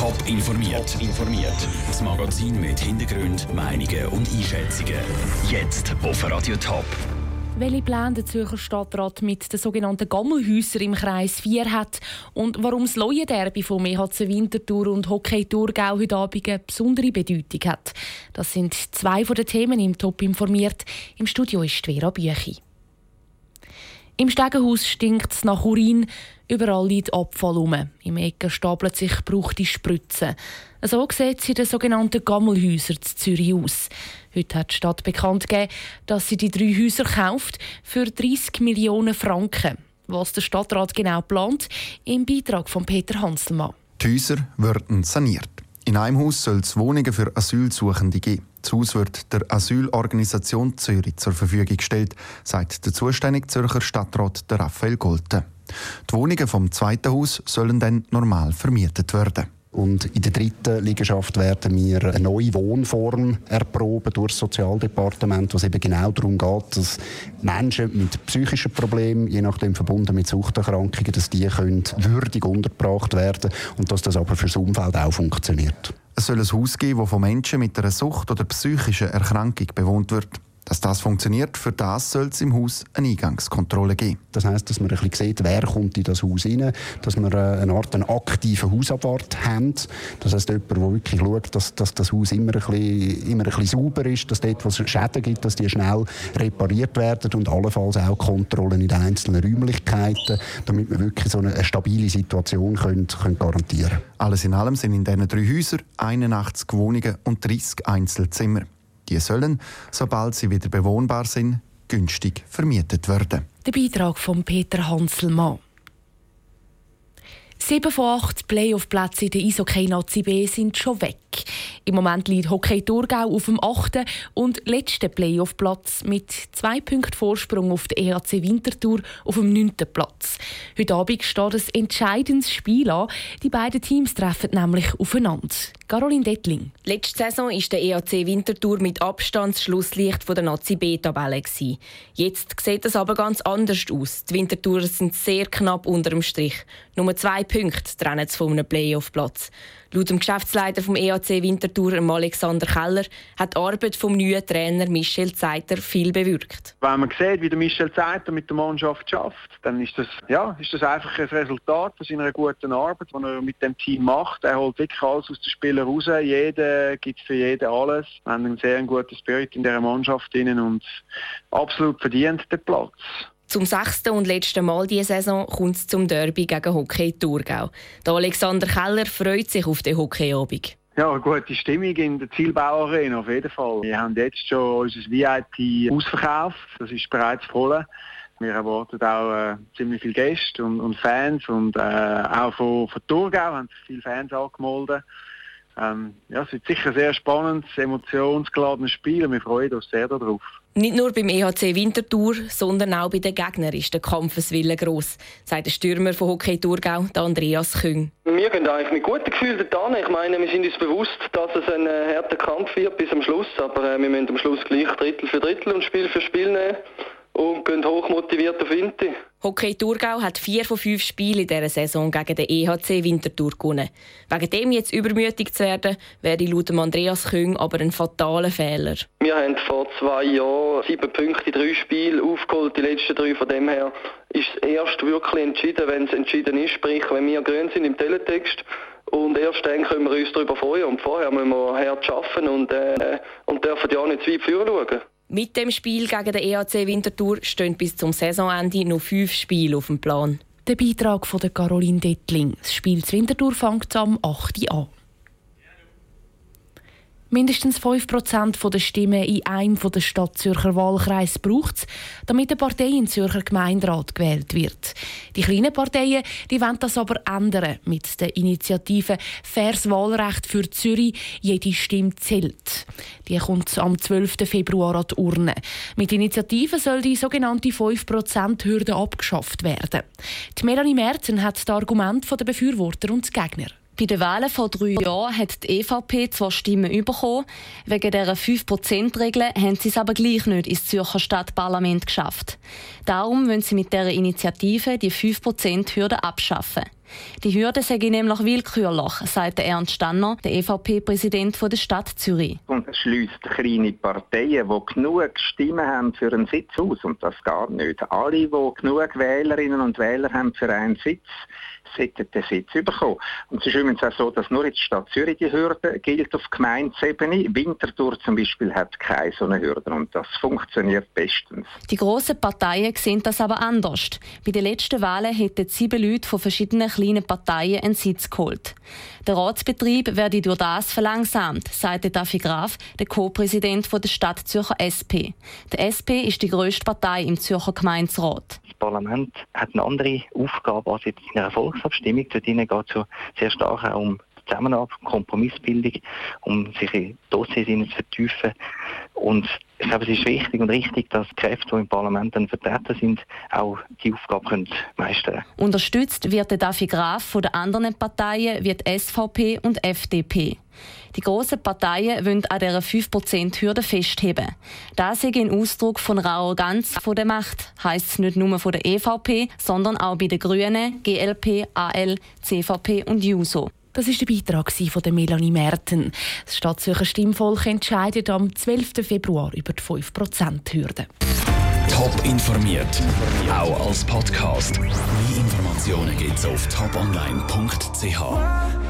Top informiert. informiert. Das Magazin mit Hintergrund, Meinungen und Einschätzungen. Jetzt auf Radio Top. Welche Pläne der Zürcher Stadtrat mit den sogenannten Gammelhäusern im Kreis 4 hat und warum das Leuen-Derby von EHC Winterthur und Hockey Thurgau heute Abend eine besondere Bedeutung hat. Das sind zwei von den Themen im Top informiert. Im Studio ist Vera Büchi. Im Stegenhaus stinkt es nach Urin, überall liegt Abfall rum. Im Ecken stapeln sich gebrauchte Spritzen. So sieht es in den sogenannten Gammelhäusern in Zürich aus. Heute hat die Stadt bekannt gegeben, dass sie die drei Häuser kauft für 30 Millionen Franken. Was der Stadtrat genau plant, im Beitrag von Peter Hanselmann. Die Häuser werden saniert. In einem Haus soll es Wohnungen für Asylsuchende geben. Das Haus wird der Asylorganisation Zürich zur Verfügung gestellt, sagt der zuständige Zürcher Stadtrat Raphael Golte. Die Wohnungen vom zweiten Haus sollen dann normal vermietet werden. Und in der dritten Liegenschaft werden wir eine neue Wohnform erproben durch das Sozialdepartement, was eben genau darum geht, dass Menschen mit psychischen Problemen, je nachdem verbunden mit Suchterkrankungen, dass die können würdig untergebracht werden und dass das aber fürs Umfeld auch funktioniert. Es soll ein Haus geben, das von Menschen mit einer Sucht oder psychischen Erkrankung bewohnt wird. Dass das funktioniert, für das soll es im Haus eine Eingangskontrolle geben. Das heißt, dass man ein bisschen sieht, wer kommt in das Haus rein, dass wir äh, eine Art einen aktiven Hausabwart haben. Das heißt, jemand, der wirklich schaut, dass, dass das Haus immer ein, bisschen, immer ein bisschen sauber ist, dass dort, wo es Schäden gibt, dass die schnell repariert werden und allenfalls auch Kontrollen in den einzelnen Räumlichkeiten, damit wir wirklich so eine, eine stabile Situation können, können garantieren können. Alles in allem sind in diesen drei Häusern 81 Wohnungen und 30 Einzelzimmer. Die sollen, sobald sie wieder bewohnbar sind, günstig vermietet werden. Der Beitrag von Peter Hanselmann. Sieben von acht Playoff-Plätzen in der Eishockey Nazi B sind schon weg. Im Moment liegt Hockey Thurgau auf dem achten und letzten Playoff-Platz mit zwei Punkten Vorsprung auf der EHC Winterthur auf dem neunten Platz. Heute Abend steht ein entscheidendes Spiel an. Die beiden Teams treffen nämlich aufeinander. Caroline Dettling. Letzte Saison war der EHC Winterthur mit Abstand das Schlusslicht der Nazi B-Tabelle. Jetzt sieht es aber ganz anders aus. Die Winterthurer sind sehr knapp unter dem Strich. Nur zwei Punkte trennen sie von einem Playoff-Platz. Laut dem Geschäftsleiter vom EAC Winterthur, Alexander Keller, hat die Arbeit vom neuen Trainer Michel Zeiter viel bewirkt. Wenn man sieht, wie der Michel Zeiter mit der Mannschaft schafft, dann ist das, ja, ist das einfach ein Resultat von seiner guten Arbeit, die er mit dem Team macht. Er holt wirklich alles aus den Spielern raus. Jeder gibt für jeden alles. Wir haben einen sehr guten Spirit in dieser Mannschaft und absolut verdient den Platz. Zum sechsten und letzten Mal diese Saison kommt es zum Derby gegen Hockey Thurgau. Der Alexander Keller freut sich auf den Hockeyabend. Ja, gute Stimmung in der Zielbauarena auf jeden Fall. Wir haben jetzt schon unser VIP ausverkauft. Das ist bereits voll. Wir erwarten auch äh, ziemlich viele Gäste und, und Fans und äh, auch von, von Thurgau haben sich viele Fans angemeldet. Ähm, ja, es wird sicher ein sehr spannendes, emotionsgeladenes Spiel und wir freuen uns sehr darauf. Nicht nur beim EHC Winterthur, sondern auch bei den Gegnern ist der Kampfeswille gross, sagt der Stürmer von Hockey Thurgau, Andreas Küng. Wir gehen eigentlich mit gutem Gefühl dorthin. Ich meine, wir sind uns bewusst, dass es ein äh, harter Kampf wird bis am Schluss, aber äh, wir müssen am Schluss gleich Drittel für Drittel und Spiel für Spiel nehmen und gehen hochmotiviert auf Inti. Hockey Thurgau hat vier von fünf Spielen in dieser Saison gegen den EHC Winterthur gewonnen. Wegen dem jetzt übermütig zu werden, wäre laut Andreas Küng aber ein fataler Fehler. Wir haben vor zwei Jahren sieben Punkte in drei Spielen aufgeholt, die letzten drei. Von dem her ist es erst wirklich entschieden, wenn es entschieden ist, sprich wenn wir grün sind im Teletext. Und erst dann können wir uns darüber freuen. Und vorher müssen wir hart arbeiten und, äh, und dürfen ja nicht zu weit führen schauen. Mit dem Spiel gegen den EAC Winterthur stehen bis zum Saisonende noch fünf Spiele auf dem Plan. Der Beitrag von Caroline Dettling. Das Spiel zu Winterthur fängt am 8. an. Mindestens 5% der Stimmen in einem der Stadt Zürcher Wahlkreis braucht es, damit eine Partei in Zürcher Gemeinderat gewählt wird. Die kleinen Parteien die wollen das aber ändern mit der Initiative Faires Wahlrecht für Zürich. Jede Stimme zählt. Die kommt am 12. Februar an die Urne. Mit Initiative soll die sogenannte 5%-Hürde abgeschafft werden. Die Melanie Merzen hat das Argument der Befürworter und Gegner. Bei den Wahlen vor drei Jahren hat die EVP zwar Stimmen bekommen, wegen dieser 5%-Regel haben sie es aber gleich nicht ins Zürcher Stadtparlament geschafft. Darum wollen sie mit dieser Initiative die 5%-Hürde abschaffen. Die Hürde sei nämlich willkürlich, sagt Ernst Stanner, der EVP-Präsident der Stadt Zürich. Und es schließt kleine Parteien, die genug Stimmen haben für einen Sitz aus. Und das geht nicht. Alle, die genug Wählerinnen und Wähler haben für einen Sitz, sollten den Sitz bekommen. Und es ist übrigens auch so, dass nur in der Stadt Zürich die Hürde gilt auf Gemeindesebene. Winterthur zum Beispiel hat keine so eine Hürde und das funktioniert bestens. Die grossen Parteien sehen das aber anders. Bei den letzten Wahlen hätten sieben Leute von verschiedenen kleinen Parteien einen Sitz geholt. Der Ratsbetrieb werde durch das verlangsamt, sagte Dafi Graf, der Co-Präsident der Stadt Zürcher SP. Der SP ist die grösste Partei im Zürcher Gemeinderat. Das Parlament hat eine andere Aufgabe als in einer Volksabstimmung. Dort geht es sehr stark auch um Zusammenarbeit, Kompromissbildung, um sich in Dossiers zu vertiefen. Und ich glaube, es ist wichtig und richtig, dass die Kräfte, die im Parlament dann vertreten sind, auch die Aufgabe können meistern können. Unterstützt wird der Dafi Graf von den anderen Parteien wie SVP und FDP. Die grossen Parteien wollen an dieser 5%-Hürde festheben. Das ist ein Ausdruck von einer Arroganz von der Macht, heisst es nicht nur von der EVP, sondern auch bei den Grünen, GLP, AL, CVP und JUSO. Das ist der Beitrag von Melanie Merten. Das Stadtzürcher Stimmvolk entscheidet am 12. Februar über die 5%-Hürde. Top informiert, auch als Podcast. Mehr Informationen gibt es auf toponline.ch.